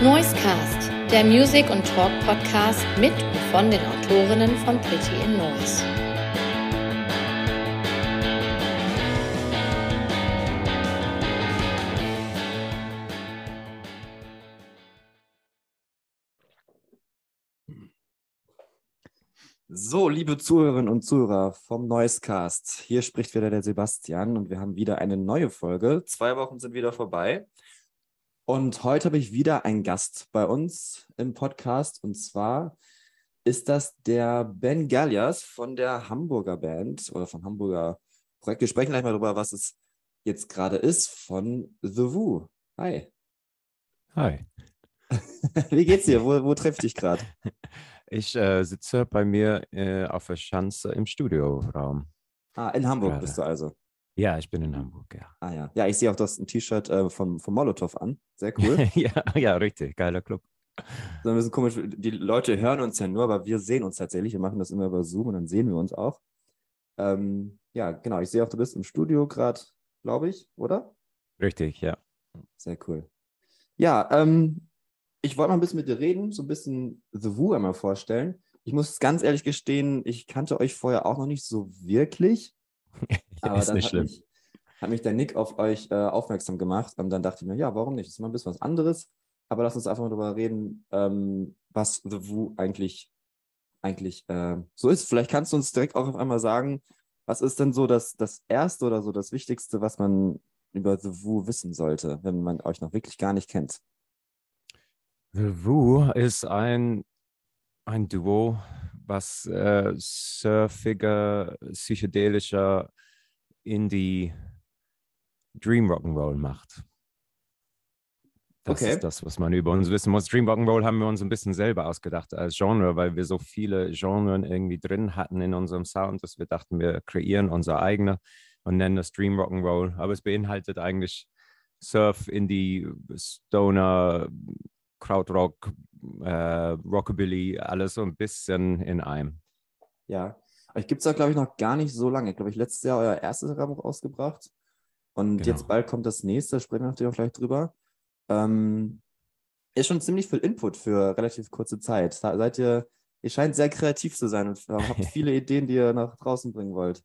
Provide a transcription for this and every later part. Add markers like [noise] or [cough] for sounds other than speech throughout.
Noisecast, der Music- und Talk-Podcast mit und von den Autorinnen von Pretty in Noise. So, liebe Zuhörerinnen und Zuhörer vom Noisecast, hier spricht wieder der Sebastian und wir haben wieder eine neue Folge. Zwei Wochen sind wieder vorbei. Und heute habe ich wieder einen Gast bei uns im Podcast. Und zwar ist das der Ben Gallias von der Hamburger Band oder vom Hamburger Projekt. Wir sprechen gleich mal darüber, was es jetzt gerade ist von The Woo. Hi. Hi. [laughs] Wie geht's dir? Wo, wo treffe ich dich gerade? [laughs] Ich äh, sitze bei mir äh, auf der Schanze im Studioraum. Ah, in Hamburg Gerade. bist du also. Ja, ich bin in Hamburg, ja. Ah ja. Ja, ich sehe auch, ein T-Shirt äh, vom, vom Molotow an. Sehr cool. [laughs] ja, ja, richtig. Geiler Club. So ein bisschen komisch. Die Leute hören uns ja nur, aber wir sehen uns tatsächlich. Wir machen das immer über Zoom und dann sehen wir uns auch. Ähm, ja, genau. Ich sehe auch, du bist im Studio gerade, glaube ich, oder? Richtig, ja. Sehr cool. Ja, ähm, ich wollte mal ein bisschen mit dir reden, so ein bisschen The Woo einmal vorstellen. Ich muss ganz ehrlich gestehen, ich kannte euch vorher auch noch nicht so wirklich. [laughs] [laughs] Aber ist nicht hat schlimm. mich, hat mich der Nick auf euch äh, aufmerksam gemacht und dann dachte ich mir, ja, warum nicht? Das ist mal ein bisschen was anderes. Aber lass uns einfach mal darüber reden, ähm, was The Woo eigentlich, eigentlich äh, so ist. Vielleicht kannst du uns direkt auch auf einmal sagen, was ist denn so das, das Erste oder so das Wichtigste, was man über The Woo wissen sollte, wenn man euch noch wirklich gar nicht kennt? The Woo ist ein, ein Duo, was äh, surfiger, psychedelischer Indie Dream Rock'n'Roll macht. Das Okay. ist das, was man über uns wissen muss. Dream Rock'n'Roll haben wir uns ein bisschen selber ausgedacht als Genre, weil wir so viele Genren irgendwie drin hatten in unserem Sound, dass wir dachten, wir kreieren unser eigene und nennen das Dream Rock'n'Roll. Aber es beinhaltet eigentlich Surf, Indie, Stoner, Krautrock, äh, Rockabilly, alles so ein bisschen in einem. Ja, euch gibt es ja, glaube ich, noch gar nicht so lange. Ich glaube, ich letztes Jahr euer erstes Album rausgebracht. Und Genau. jetzt bald kommt das nächste, sprechen wir natürlich auch gleich drüber. Ähm, ist schon ziemlich viel Input für relativ kurze Zeit. Se- Seid ihr, ihr scheint sehr kreativ zu sein und habt [laughs] viele Ideen, die ihr nach draußen bringen wollt.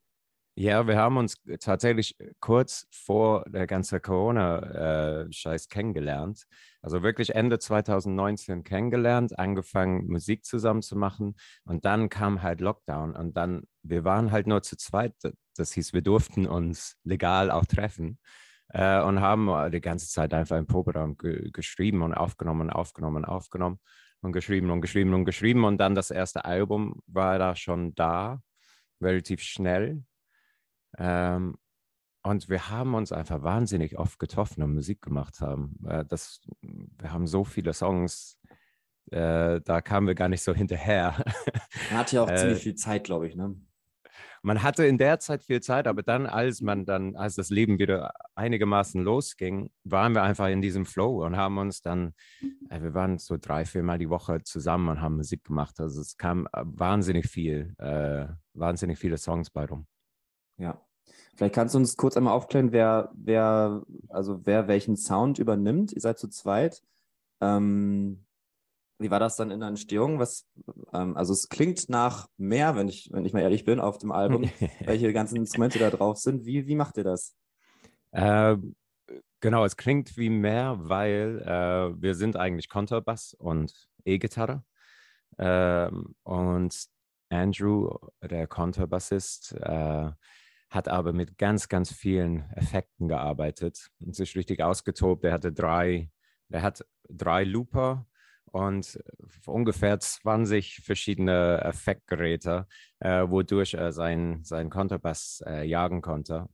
Ja, wir haben uns tatsächlich kurz vor der ganzen Corona-Scheiß kennengelernt. Also wirklich Ende 2019 kennengelernt, angefangen Musik zusammen zu machen und dann kam halt Lockdown und dann, wir waren halt nur zu zweit. Das hieß, wir durften uns legal auch treffen äh, und haben die ganze Zeit einfach im Proberaum ge geschrieben und aufgenommen und aufgenommen und aufgenommen und geschrieben und geschrieben und geschrieben und dann das erste Album war da schon da, relativ schnell. Ähm, und wir haben uns einfach wahnsinnig oft getroffen und Musik gemacht haben. Äh, das, wir haben so viele Songs, äh, da kamen wir gar nicht so hinterher. [laughs] Man hat ja auch Äh, ziemlich viel Zeit, glaube ich, ne? man hatte in der Zeit viel Zeit, aber dann, als man dann, als das Leben wieder einigermaßen losging, waren wir einfach in diesem Flow und haben uns dann, äh, wir waren so drei, viermal die Woche zusammen und haben Musik gemacht. Also es kam äh, wahnsinnig viel, äh, wahnsinnig viele Songs bei rum. Ja. Vielleicht kannst du uns kurz einmal aufklären, wer, wer, also wer welchen Sound übernimmt. Ihr seid zu zweit. Ähm, wie war das dann in der Entstehung? Was, ähm, also es klingt nach mehr, wenn ich, wenn ich mal ehrlich bin, auf dem Album, [laughs] welche ganzen Instrumente da drauf sind. Wie, wie macht ihr das? Äh, genau, es klingt wie mehr, weil äh, wir sind eigentlich Kontrabass und E-Gitarre. Ähm, und Andrew, der Kontrabassist, äh, hat aber mit ganz, ganz vielen Effekten gearbeitet und sich richtig ausgetobt. Er hatte drei, er hat drei Looper und ungefähr 20 verschiedene Effektgeräte, äh, wodurch er seinen sein Kontrabass äh, jagen konnte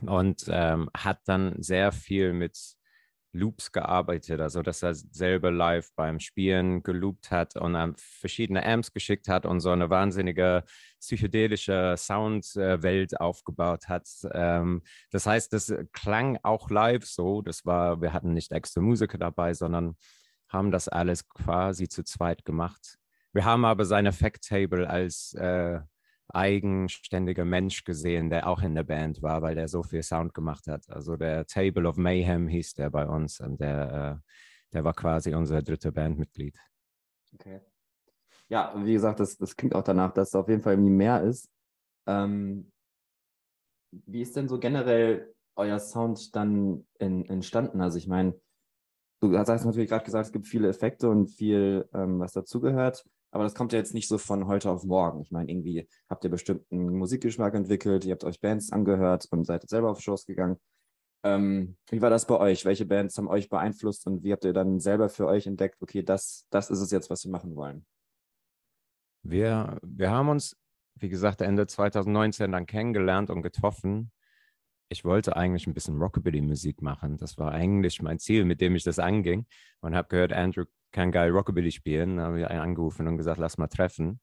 und ähm, hat dann sehr viel mit Loops gearbeitet, also dass er selber live beim Spielen geloopt hat und dann verschiedene Amps geschickt hat und so eine wahnsinnige psychedelische Soundwelt aufgebaut hat. Ähm, das heißt, das klang auch live so. Das war, wir hatten nicht extra Musiker dabei, sondern haben das alles quasi zu zweit gemacht. Wir haben aber sein Effekt-Table als äh, eigenständiger Mensch gesehen, der auch in der Band war, weil der so viel Sound gemacht hat. Also der Table of Mayhem hieß der bei uns und der, äh, der war quasi unser dritter Bandmitglied. Okay. Ja, wie gesagt, das, das klingt auch danach, dass es auf jeden Fall irgendwie mehr ist. Ähm, wie ist denn so generell euer Sound dann in, entstanden? Also ich meine, du hast natürlich gerade gesagt, es gibt viele Effekte und viel, ähm, was dazugehört, aber das kommt ja jetzt nicht so von heute auf morgen. Ich meine, irgendwie habt ihr bestimmt einen Musikgeschmack entwickelt, ihr habt euch Bands angehört und seid selber auf Shows gegangen. Ähm, wie war das bei euch? Welche Bands haben euch beeinflusst und wie habt ihr dann selber für euch entdeckt, okay, das, das ist es jetzt, was wir machen wollen? Wir, wir haben uns, wie gesagt, Ende 2019 dann kennengelernt und getroffen. Ich wollte eigentlich ein bisschen Rockabilly-Musik machen. Das war eigentlich mein Ziel, mit dem ich das anging. Und habe gehört, Andrew kann geil Rockabilly spielen. Dann habe ich angerufen und gesagt, lass mal treffen.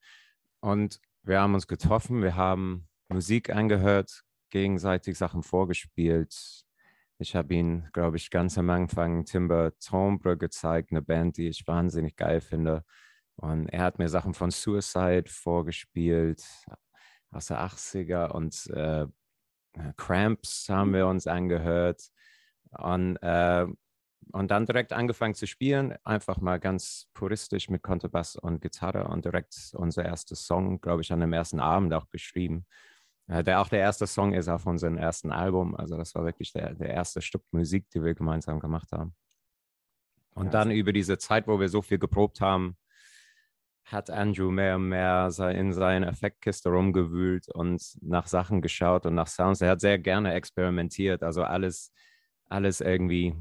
Und wir haben uns getroffen, wir haben Musik angehört, gegenseitig Sachen vorgespielt, ich habe ihn, glaube ich, ganz am Anfang Timber Tombre gezeigt, eine Band, die ich wahnsinnig geil finde. Und er hat mir Sachen von Suicide vorgespielt aus der 80er und äh, Cramps haben wir uns angehört. Und, äh, und dann direkt angefangen zu spielen, einfach mal ganz puristisch mit Kontrabass und Gitarre und direkt unser erstes Song, glaube ich, an dem ersten Abend auch geschrieben. Äh, der auch der erste Song ist auf unserem ersten Album. Also das war wirklich der, der erste Stück Musik, die wir gemeinsam gemacht haben. Und ja, dann über diese Zeit, wo wir so viel geprobt haben, hat Andrew mehr und mehr in seine Effektkiste rumgewühlt und nach Sachen geschaut und nach Sounds. Er hat sehr gerne experimentiert, also alles, alles irgendwie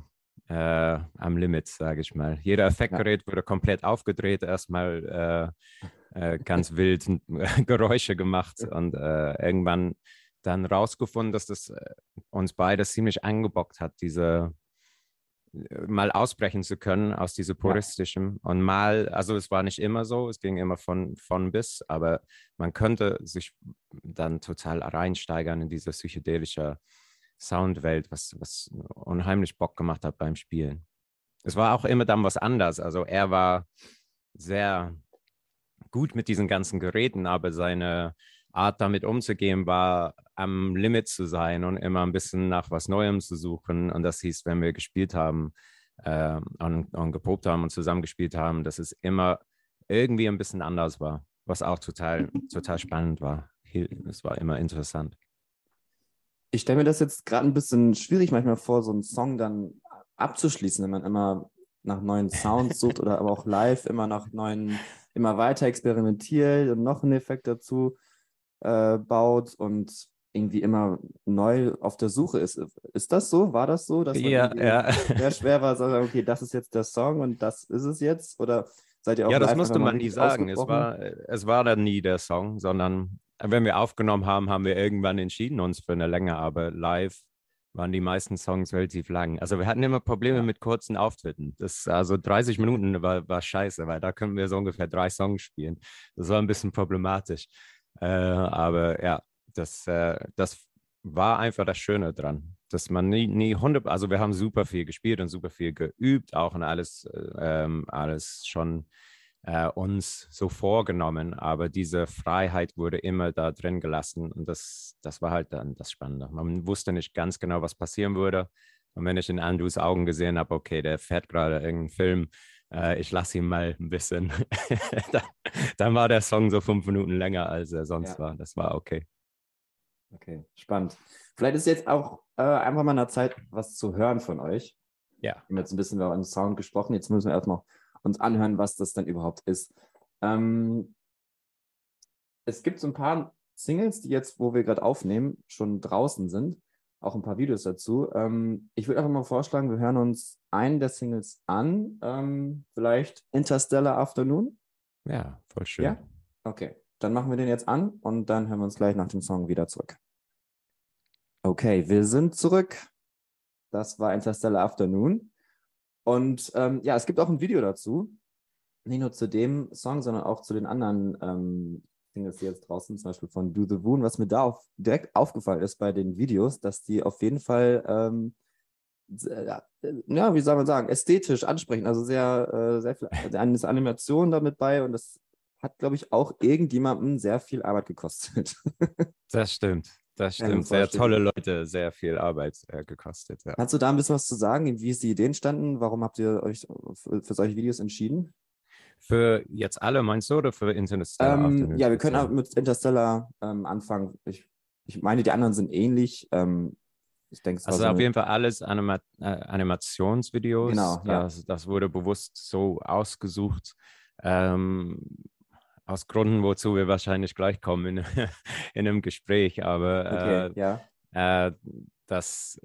äh, am Limit, sage ich mal. Jeder Effektgerät ja. wurde komplett aufgedreht, erstmal äh, äh, ganz wild [laughs] Geräusche gemacht und äh, irgendwann dann rausgefunden, dass das äh, uns beide ziemlich angebockt hat, diese äh, mal ausbrechen zu können aus diesem puristischen ja. und mal, also es war nicht immer so, es ging immer von, von bis, aber man könnte sich dann total reinsteigern in diese psychedelische Soundwelt, was, was unheimlich Bock gemacht hat beim Spielen. Es war auch immer dann was anderes, also er war sehr gut mit diesen ganzen Geräten, aber seine Art damit umzugehen war am Limit zu sein und immer ein bisschen nach was Neuem zu suchen. Und das hieß, wenn wir gespielt haben äh, und, und geprobt haben und zusammengespielt haben, dass es immer irgendwie ein bisschen anders war, was auch total, total spannend war. Es war immer interessant. Ich stelle mir das jetzt gerade ein bisschen schwierig manchmal vor, so einen Song dann abzuschließen, wenn man immer nach neuen Sounds sucht oder aber auch live immer nach neuen immer weiter experimentiert und noch einen Effekt dazu äh, baut und irgendwie immer neu auf der Suche ist. Ist das so? War das so? Dass ja, ja. sehr schwer war, zu sagen, okay, das ist jetzt der Song und das ist es jetzt? Oder seid ihr auch Ja, das musste man nie sagen. Es war, es war dann nie der Song, sondern wenn wir aufgenommen haben, haben wir irgendwann entschieden uns für eine Länge, aber live waren die meisten Songs relativ lang. Also wir hatten immer Probleme ja. mit kurzen Auftritten. Das, also 30 Minuten war, war scheiße, weil da können wir so ungefähr drei Songs spielen. Das war ein bisschen problematisch. Äh, aber ja, das, äh, das war einfach das Schöne dran, dass man nie, nie 100, also wir haben super viel gespielt und super viel geübt, auch und alles, äh, ähm, alles schon äh, uns so vorgenommen, aber diese Freiheit wurde immer da drin gelassen und das, das war halt dann das Spannende. Man wusste nicht ganz genau, was passieren würde. Und wenn ich in Andrews Augen gesehen habe, okay, der fährt gerade irgendeinen Film, äh, ich lasse ihn mal ein bisschen, [laughs] dann, dann, war der Song so fünf Minuten länger, als er sonst ja. war. Das war okay. Okay, spannend. Vielleicht ist jetzt auch äh, einfach mal eine Zeit, was zu hören von euch. Ja. Wir haben jetzt ein bisschen über den Sound gesprochen. Jetzt müssen wir erstmal uns anhören, was das denn überhaupt ist. Ähm, es gibt so ein paar Singles, die jetzt, wo wir gerade aufnehmen, schon draußen sind. Auch ein paar Videos dazu. Ähm, ich würde einfach mal vorschlagen, wir hören uns einen der Singles an. Ähm, vielleicht Interstellar Afternoon. Ja, voll schön. Ja? Okay, dann machen wir den jetzt an und dann hören wir uns gleich nach dem Song wieder zurück. Okay, wir sind zurück. Das war Interstellar Afternoon. Und ähm, ja, es gibt auch ein Video dazu. Nicht nur zu dem Song, sondern auch zu den anderen ähm, Singles, die jetzt draußen, zum Beispiel von Do the Woon. Was mir da auf, direkt aufgefallen ist bei den Videos, dass die auf jeden Fall, ähm, äh, ja, wie soll man sagen, ästhetisch ansprechen. Also sehr, äh, sehr viel eine Animation damit bei und das hat, glaube ich, auch irgendjemandem sehr viel Arbeit gekostet. [laughs] das stimmt. Das stimmt. Sehr tolle Leute, sehr viel Arbeit äh, gekostet. Ja. Kannst du da ein bisschen was zu sagen? Wie ist die Idee entstanden? Warum habt ihr euch für, für solche Videos entschieden? Für jetzt alle meinst du oder für Interstellar? Ähm, ja, wir können auch mit Interstellar ähm, anfangen. Ich, ich meine, die anderen sind ähnlich. Ähm, ich denke, also so auf jeden Fall alles Anima äh, Animationsvideos. Genau. Ja. Das, das, wurde bewusst so ausgesucht. Ähm, aus Gründen, wozu wir wahrscheinlich gleich kommen in, [laughs] in einem Gespräch. Aber okay, äh, ja. äh, das,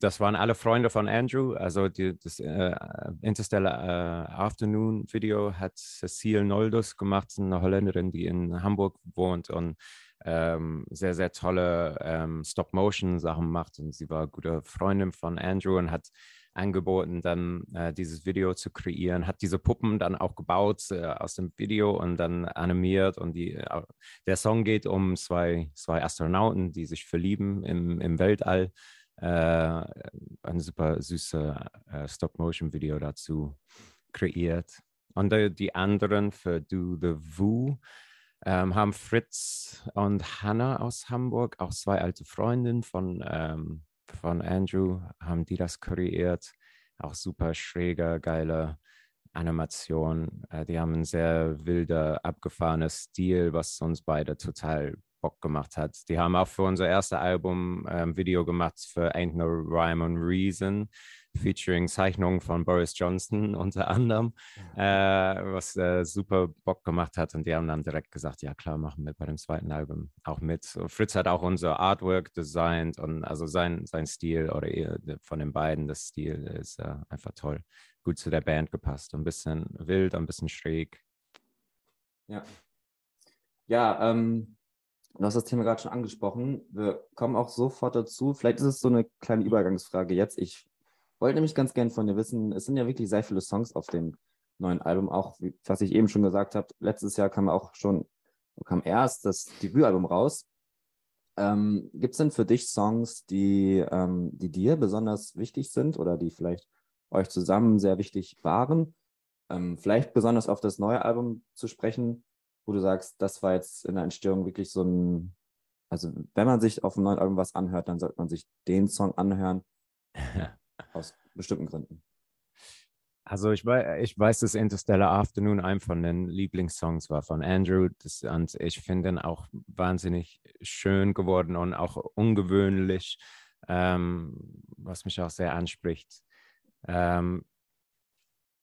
das waren alle Freunde von Andrew. Also die, das äh, Interstellar äh, Afternoon Video hat Cecile Noldus gemacht, eine Holländerin, die in Hamburg wohnt und ähm, sehr, sehr tolle ähm, Stop-Motion-Sachen macht. Und sie war gute Freundin von Andrew und hat angeboten, dann äh, dieses Video zu kreieren, hat diese Puppen dann auch gebaut äh, aus dem Video und dann animiert. Und die, äh, der Song geht um zwei, zwei Astronauten, die sich verlieben im, im Weltall. Äh, ein super süßes äh, Stop-Motion-Video dazu kreiert. Und äh, die anderen für Do the Woo ähm, haben Fritz und Hannah aus Hamburg, auch zwei alte Freundinnen von, ähm, von Andrew, haben die das kreiert. Auch super schräger, geiler Animation. Äh, die haben einen sehr wilder, abgefahrener Stil, was uns beide total Bock gemacht hat. Die haben auch für unser erstes Album ein ähm, Video gemacht für Ain't No Rhyme on Reason, featuring Zeichnungen von Boris Johnson [laughs] unter anderem, äh, was äh, super Bock gemacht hat. Und die haben dann direkt gesagt, ja klar, machen wir bei dem zweiten Album auch mit. So, Fritz hat auch unser Artwork designt und also sein, sein Stil oder von den beiden, das Stil ist äh, einfach toll. Gut zu der Band gepasst. Ein bisschen wild, ein bisschen schräg. Ja. Ja, ähm, Du hast das Thema gerade schon angesprochen. Wir kommen auch sofort dazu. Vielleicht ist es so eine kleine Übergangsfrage jetzt. Ich wollte nämlich ganz gern von dir wissen, es sind ja wirklich sehr viele Songs auf dem neuen Album, auch wie, was ich eben schon gesagt habe. Letztes Jahr kam auch schon, kam erst das Debütalbum raus. Ähm, Gibt es denn für dich Songs, die, ähm, die dir besonders wichtig sind oder die vielleicht euch zusammen sehr wichtig waren? Ähm, vielleicht besonders auf das neue Album zu sprechen wo du sagst, das war jetzt in der Entstehung wirklich so ein, also wenn man sich auf dem neuen Album was anhört, dann sollte man sich den Song anhören, [laughs] aus bestimmten Gründen. Also ich weiß, ich weiß, dass Interstellar Afternoon ein von den Lieblingssongs war von Andrew. Das, und ich finde ihn auch wahnsinnig schön geworden und auch ungewöhnlich, ähm, was mich auch sehr anspricht. Ähm,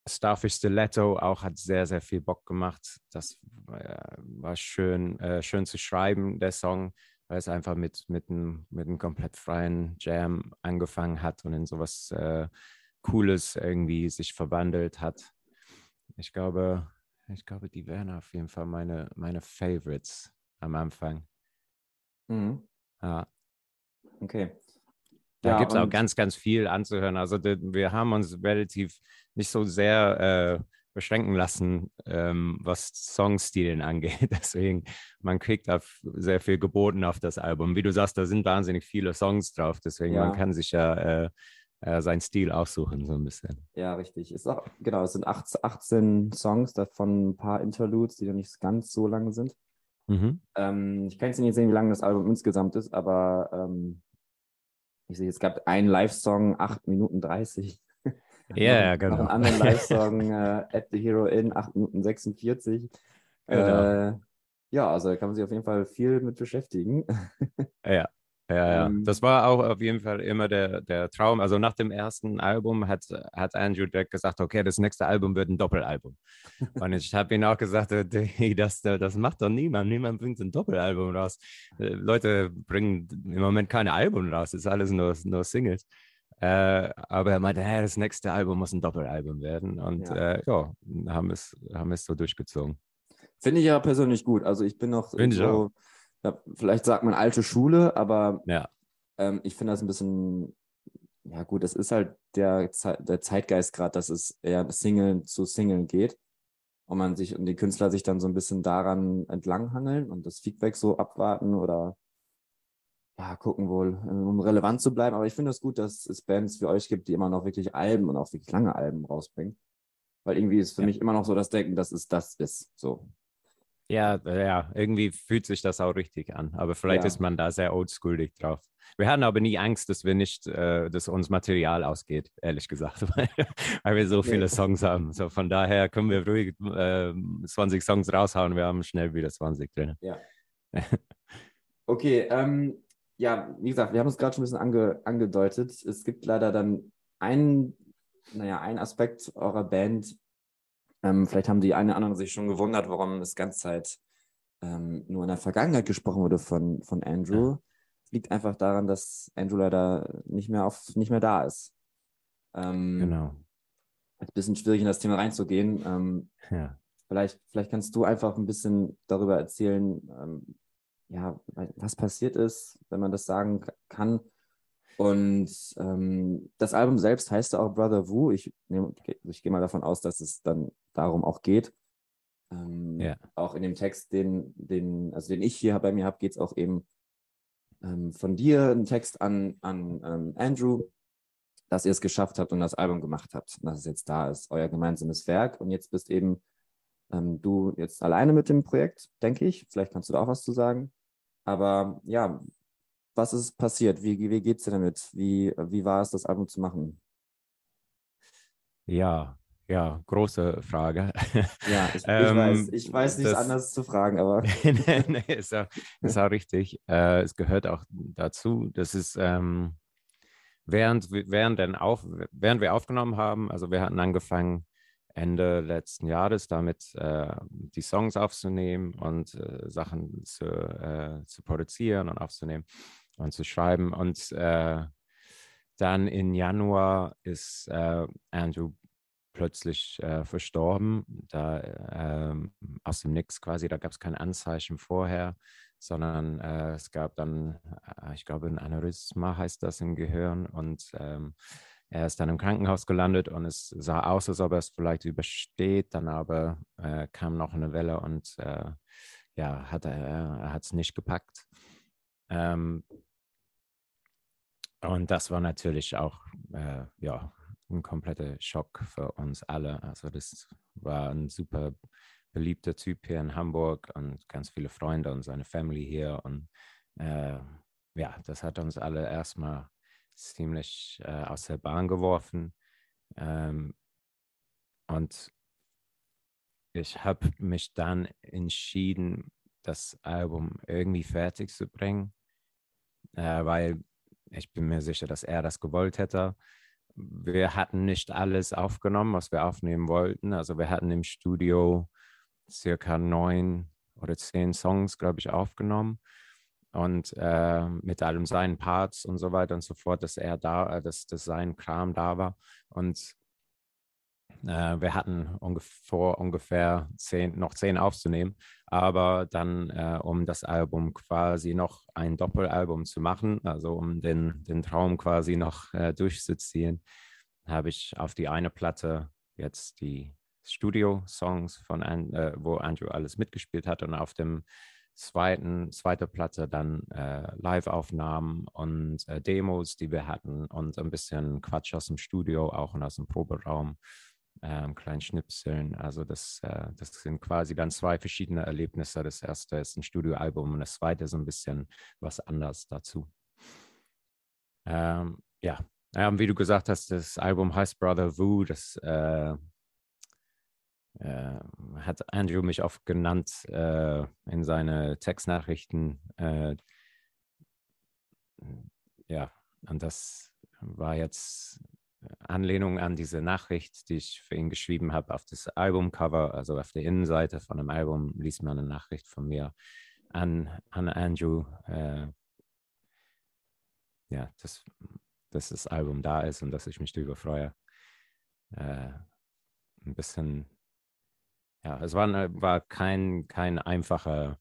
Starfish Stiletto auch hat sehr, sehr viel Bock gemacht. Das äh, war schön, äh, schön zu schreiben, der Song, weil es einfach mit, mit, einem, mit einem komplett freien Jam angefangen hat und in sowas äh, Cooles irgendwie sich verwandelt hat. Ich glaube, ich glaube, die wären auf jeden Fall meine, meine Favorites am Anfang. Mhm. Ja. Okay. Da ja, gibt es auch ganz, ganz viel anzuhören. Also wir haben uns relativ nicht so sehr äh, beschränken lassen, ähm, was Songstilen angeht. [laughs] Deswegen, man kriegt auf sehr viel geboten auf das Album. Wie du sagst, da sind wahnsinnig viele Songs drauf. Deswegen, ja. man kann sich ja äh, äh, seinen Stil aussuchen, so ein bisschen. Ja, richtig. Ist auch, genau, es sind 18, 18 Songs, davon ein paar Interludes, die noch nicht ganz so lang sind. Mhm. Ähm, ich kann jetzt nicht sehen, wie lang das Album insgesamt ist, aber ähm, ich sehe, es gab einen Live-Song, 8 Minuten 30. Ja, ja, genau. Noch einen anderen [laughs] Live-Song, äh, At the Hero In, 8 Minuten 46. Genau. Äh, ja, also da kann man sich auf jeden Fall viel mit beschäftigen. Ja, ja, ja. Ähm, das war auch auf jeden Fall immer der, der Traum. Also nach dem ersten Album hat, hat Andrew direkt gesagt, okay, das nächste Album wird ein Doppelalbum. Und ich habe ihm auch gesagt, äh, [laughs] das, das macht doch niemand. Niemand bringt ein Doppelalbum raus. Äh, Leute bringen im Moment keine Alben raus. Das ist alles nur, nur Singles. Äh, aber er meinte, hey, das nächste Album muss ein Doppelalbum werden. Und ja, äh, ja haben, es, haben es so durchgezogen. Finde ich ja persönlich gut. Also ich bin noch Find so, ja, vielleicht sagt man alte Schule, aber ja. ähm, ich finde das ein bisschen, ja gut, es ist halt der, der Zeitgeist gerade, dass es eher Single zu Single geht und man sich und die Künstler sich dann so ein bisschen daran entlanghangeln und das Feedback so abwarten oder ja, gucken wohl, um relevant zu bleiben. Aber ich finde es das gut, dass es Bands wie euch gibt, die immer noch wirklich Alben und auch wirklich lange Alben rausbringen. Weil irgendwie ist für ja. mich immer noch so das Denken, dass es das ist. So. Ja, ja, irgendwie fühlt sich das auch richtig an. Aber vielleicht Ja. ist man da sehr oldschoolig drauf. Wir hatten aber nie Angst, dass wir nicht, äh, dass uns Material ausgeht, ehrlich gesagt, [laughs] weil, weil wir so Nee. viele Songs haben. So von daher können wir ruhig äh, 20 Songs raushauen. Wir haben schnell wieder 20 drin. [laughs] Okay, ähm, ja, wie gesagt, wir haben es gerade schon ein bisschen ange, angedeutet. Es gibt leider dann einen, naja, einen Aspekt eurer Band. Ähm, vielleicht haben die eine oder anderen sich schon gewundert, warum es ganze Zeit ähm, nur in der Vergangenheit gesprochen wurde von, von Andrew. Es liegt einfach daran, dass Andrew leider nicht mehr auf, nicht mehr da ist. Ähm, Genau. Ist ein bisschen schwierig in das Thema reinzugehen. Ähm, Ja. Vielleicht, vielleicht kannst du einfach ein bisschen darüber erzählen, ähm, ja, was passiert ist, wenn man das sagen kann. Und ähm, das Album selbst heißt ja auch Brother Wu. Ich, nehm, ich gehe mal davon aus, dass es dann darum auch geht. Ähm, Ja. Auch in dem Text, den, den, also den ich hier bei mir habe, geht es auch eben ähm, von dir, ein Text an, an ähm, Andrew, dass ihr es geschafft habt und das Album gemacht habt, dass es jetzt da ist, euer gemeinsames Werk. Und jetzt bist eben ähm, du jetzt alleine mit dem Projekt, denke ich. Vielleicht kannst du da auch was zu sagen. Aber ja, was ist passiert? Wie, wie geht es dir damit? Wie, wie war es, das Album zu machen? Ja, ja, große Frage. [laughs] Ja, ich, ich Ähm, weiß, ich weiß nichts anderes zu fragen, aber [laughs] nee, nee, ist auch, ist auch richtig. Äh, es gehört auch dazu. Das ist ähm, während, während, auf, während wir aufgenommen haben, also wir hatten angefangen Ende letzten Jahres damit äh, die Songs aufzunehmen und äh, Sachen zu, äh, zu produzieren und aufzunehmen und zu schreiben. Und äh, dann im Januar ist äh, Andrew plötzlich äh, verstorben, da ähm, aus dem Nix quasi, da gab es kein Anzeichen vorher, sondern es gab dann, ich glaube, ein Aneurysma heißt das im Gehirn. Und ähm, er ist dann im Krankenhaus gelandet und es sah aus, als ob er es vielleicht übersteht, dann aber äh, kam noch eine Welle und äh, ja, hat er, er hat es nicht gepackt. Ähm, und das war natürlich auch äh, ja, ein kompletter Schock für uns alle. Also das war ein super beliebter Typ hier in Hamburg und ganz viele Freunde und seine Family hier. Und äh, ja, das hat uns alle erstmal ziemlich äh, aus der Bahn geworfen. Ähm, und ich habe mich dann entschieden, das Album irgendwie fertig zu bringen, äh, weil ich bin mir sicher, dass er das gewollt hätte. Wir hatten nicht alles aufgenommen, was wir aufnehmen wollten. Also wir hatten im Studio circa neun oder zehn Songs, glaube ich, aufgenommen. Und äh, mit allem seinen Parts und so weiter und so fort, dass er da, äh, dass, dass sein Kram da war. Und äh, wir hatten ungefähr, ungefähr zehn, noch zehn aufzunehmen. Aber dann, äh, um das Album quasi noch ein Doppelalbum zu machen, also um den, den Traum quasi noch äh, durchzuziehen, habe ich auf die eine Platte jetzt die Studio-Songs von, äh, wo Andrew alles mitgespielt hat und auf dem zweiten, zweite Platte dann äh, Live-Aufnahmen und äh, Demos, die wir hatten und ein bisschen Quatsch aus dem Studio auch und aus dem Proberaum, ähm, kleinen Schnipseln. Also das, äh, das sind quasi dann zwei verschiedene Erlebnisse. Das erste ist ein Studioalbum und das zweite ist ein bisschen was anderes dazu. Ähm, ja, ähm, wie du gesagt hast, das Album heißt Brother Wu, das äh, hat Andrew mich oft genannt äh, in seine Textnachrichten. Äh, ja, und das war jetzt Anlehnung an diese Nachricht, die ich für ihn geschrieben habe auf das Albumcover, also auf der Innenseite von dem Album, liest man eine Nachricht von mir an, an Andrew. Äh, ja, dass, dass das Album da ist und dass ich mich darüber freue. Äh, ein bisschen ja, es war, eine- war kein, kein einfacher,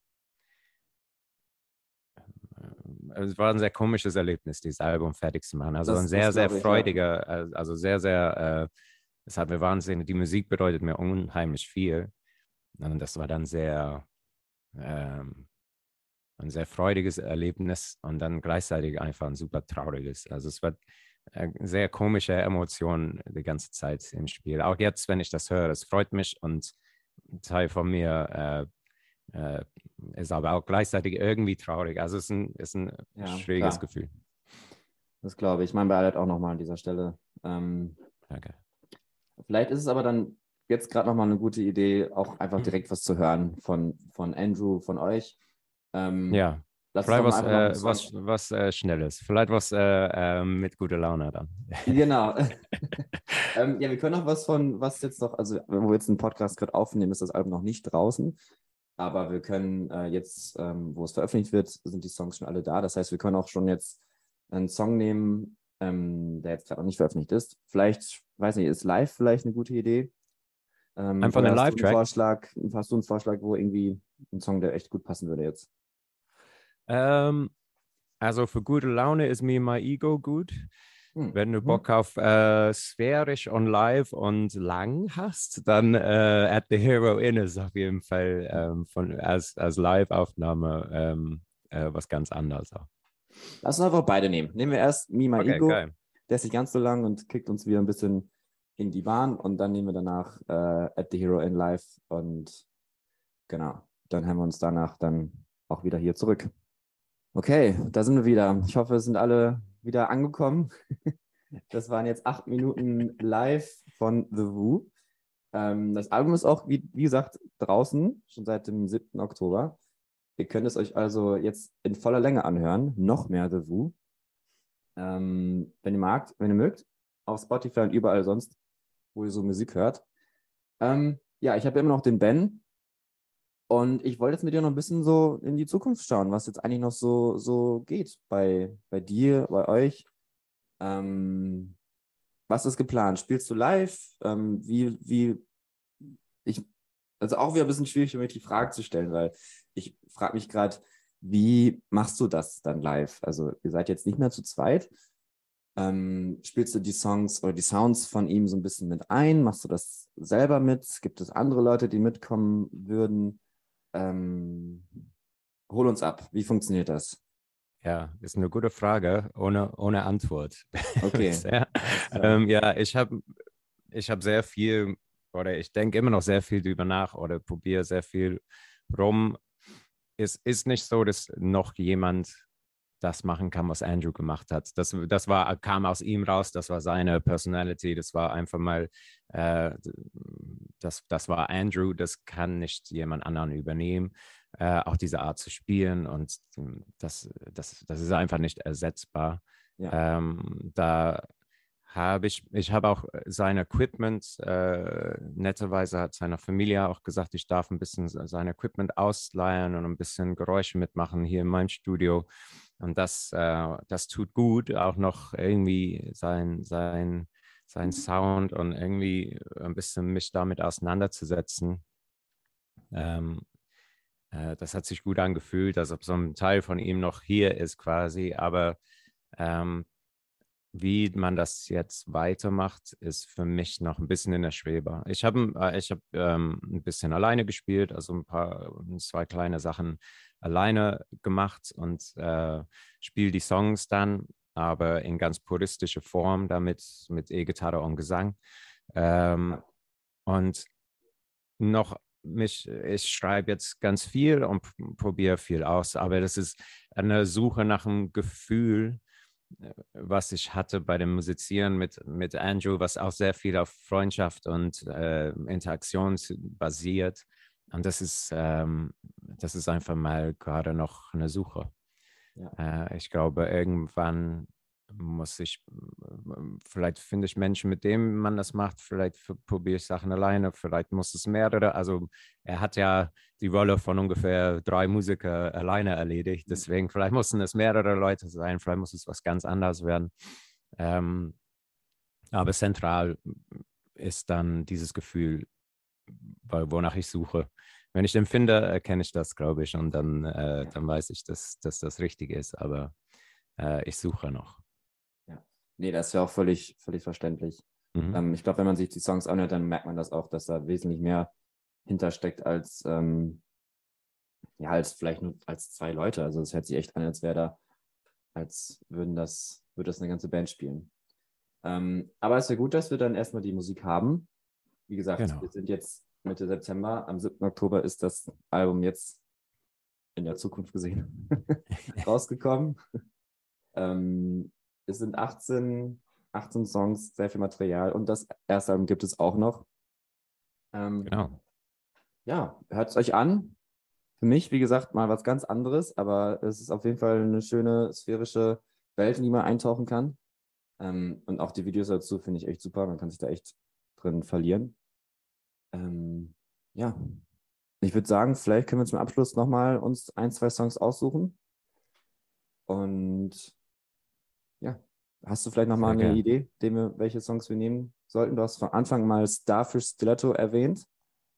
äh, es war ein sehr komisches Erlebnis, dieses Album fertig zu machen. Also Das- ein sehr, sehr ich, ja. freudiger, äh, also sehr, sehr, äh, es hat mir wahnsinnig, die Musik bedeutet mir unheimlich viel. Und das war dann sehr, ähm, ein sehr freudiges Erlebnis und dann gleichzeitig einfach ein super trauriges. Also es war äh, sehr komische Emotionen die ganze Zeit im Spiel. Auch jetzt, wenn ich das höre, es freut mich und Teil von mir äh, ist aber auch gleichzeitig irgendwie traurig. Also es ist ein, ist ein ja, schwieriges klar. Gefühl. Das glaube ich. Ich meine Beileid auch nochmal an dieser Stelle. Ähm, Danke. Vielleicht ist es aber dann jetzt gerade nochmal eine gute Idee, auch einfach mhm. direkt was zu hören von, von Andrew, von euch. Ähm, ja. Vielleicht was, äh, was, was äh, Schnelles. Vielleicht was äh, ähm, mit guter Laune dann. [laughs] Genau. [laughs] ähm, ja, wir können noch was von, was jetzt noch, also wenn wir jetzt einen Podcast gerade aufnehmen, ist das Album noch nicht draußen. Aber wir können äh, jetzt, ähm, wo es veröffentlicht wird, sind die Songs schon alle da. Das heißt, wir können auch schon jetzt einen Song nehmen, ähm, der jetzt gerade noch nicht veröffentlicht ist. Vielleicht, weiß nicht, ist live vielleicht eine gute Idee? Ähm, Einfach einen Live-Track? Vorschlag, hast du einen Vorschlag, wo irgendwie ein Song, der echt gut passen würde jetzt? Ähm, also für gute Laune ist mir My Ego gut. Hm. Wenn du hm. Bock auf äh, sphärisch und live und lang hast, dann äh, At the Hero Inn ist auf jeden Fall ähm, von, als, als Live-Aufnahme ähm, äh, was ganz anderes. Lass uns einfach beide nehmen. Nehmen wir erst Me My okay, Ego. Geil. Der ist nicht ganz so lang und kickt uns wieder ein bisschen in die Bahn und dann nehmen wir danach äh, At the Hero in Live und genau, dann haben wir uns danach dann auch wieder hier zurück. Okay, da sind wir wieder. Ich hoffe, es sind alle wieder angekommen. [laughs] Das waren jetzt acht Minuten live von The Woo. Ähm, das Album ist auch, wie, wie gesagt, draußen, schon seit dem 7. Oktober. Ihr könnt es euch also jetzt in voller Länge anhören. Noch mehr The Woo. Ähm, wenn ihr magt, wenn ihr mögt, auf Spotify und überall sonst, wo ihr so Musik hört. Ähm, ja, ich habe immer noch den Ben, und ich wollte jetzt mit dir noch ein bisschen so in die Zukunft schauen, was jetzt eigentlich noch so, so geht bei, bei dir, bei euch. Ähm, was ist geplant? Spielst du live? Ähm, wie, wie, ich, also auch wieder ein bisschen schwierig für mich die Frage zu stellen, weil ich frage mich gerade, wie machst du das dann live? Also ihr seid jetzt nicht mehr zu zweit. Ähm, spielst du die Songs oder die Sounds von ihm so ein bisschen mit ein? Machst du das selber mit? Gibt es andere Leute, die mitkommen würden? Ähm, hol uns ab. Wie funktioniert das? Ja, ist eine gute Frage, ohne, ohne Antwort. [laughs] Okay. ja, ähm, ja, ich habe ich hab sehr viel, oder ich denke immer noch sehr viel darüber nach oder probiere sehr viel rum. Es ist nicht so, dass noch jemand das machen kann, was Andrew gemacht hat. Das, das war, kam aus ihm raus, das war seine Personality, das war einfach mal, äh, das, das war Andrew, das kann nicht jemand anderen übernehmen. Äh, auch diese Art zu spielen und hm, das, das, das ist einfach nicht ersetzbar. Ja. Ähm, da habe ich, ich habe auch sein Equipment, äh, netterweise hat seiner Familie auch gesagt, ich darf ein bisschen sein Equipment ausleihen und ein bisschen Geräusche mitmachen hier in meinem Studio. Und das, äh, das tut gut, auch noch irgendwie sein, sein, sein Sound und irgendwie ein bisschen mich damit auseinanderzusetzen. Ähm, äh, das hat sich gut angefühlt, als ob so ein Teil von ihm noch hier ist quasi. Aber ähm, wie man das jetzt weitermacht, ist für mich noch ein bisschen in der Schwebe. Ich habe äh, ich hab, ähm, ein bisschen alleine gespielt, also ein paar, zwei kleine Sachen alleine gemacht und äh, spiele die Songs dann, aber in ganz puristischer Form, damit mit E-Gitarre und Gesang. Ähm, und noch mich, ich schreibe jetzt ganz viel und probiere viel aus, aber das ist eine Suche nach einem Gefühl, äh, was ich hatte bei dem Musizieren mit, mit Andrew, was auch sehr viel auf Freundschaft und äh, Interaktion basiert. Und das ist, ähm, das ist einfach mal gerade noch eine Suche. Ja. Äh, ich glaube, irgendwann muss ich, vielleicht finde ich Menschen, mit denen man das macht, vielleicht probiere ich Sachen alleine, vielleicht muss es mehrere. Also er hat ja die Rolle von ungefähr drei Musiker alleine erledigt, deswegen vielleicht mussten es mehrere Leute sein, vielleicht muss es was ganz anderes werden. Ähm, aber zentral ist dann dieses Gefühl, wonach ich suche. Wenn ich den finde, erkenne ich das, glaube ich, und dann, äh, dann weiß ich, dass, dass das richtig ist. Aber äh, ich suche noch. Ja, nee, das ist ja auch völlig, völlig verständlich. Mhm. Ähm, ich glaube, wenn man sich die Songs anhört, dann merkt man das auch, dass da wesentlich mehr hintersteckt als, ähm, ja, als vielleicht nur als zwei Leute. Also es hört sich echt an, als wäre da, als würden das, würde das eine ganze Band spielen. Ähm, aber es ist ja gut, dass wir dann erstmal die Musik haben. Wie gesagt, genau. wir sind jetzt Mitte September. Am 7. Oktober ist das Album jetzt in der Zukunft gesehen [laughs] rausgekommen. Ähm, es sind 18, 18 Songs, sehr viel Material und das erste Album gibt es auch noch. Ähm, Genau. ja, hört es euch an. Für mich, wie gesagt, mal was ganz anderes, aber es ist auf jeden Fall eine schöne sphärische Welt, in die man eintauchen kann. Ähm, und auch die Videos dazu finde ich echt super. Man kann sich da echt drin verlieren. Ähm, ja, ich würde sagen, vielleicht können wir zum Abschluss nochmal uns ein, zwei Songs aussuchen. Und ja, hast du vielleicht nochmal eine gern. Idee, wir, welche Songs wir nehmen sollten? Du hast von Anfang mal Starfish Stiletto erwähnt.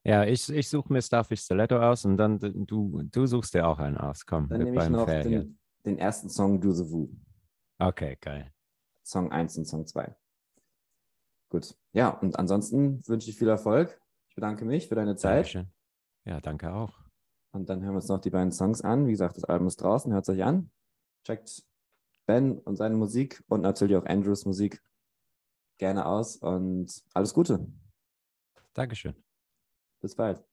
Ja, ich, ich suche mir Starfish Stiletto aus und dann du, du suchst dir auch einen aus. Komm, Dann nehme ich noch den, den ersten Song Do the Woo. Okay, geil. Song 1 und Song 2. Gut. Ja, und ansonsten wünsche ich viel Erfolg. Ich bedanke mich für deine Zeit. Dankeschön. Ja, danke auch. Und dann hören wir uns noch die beiden Songs an. Wie gesagt, das Album ist draußen, hört es euch an. Checkt Ben und seine Musik und natürlich auch Andrews Musik gerne aus und alles Gute. Dankeschön. Bis bald.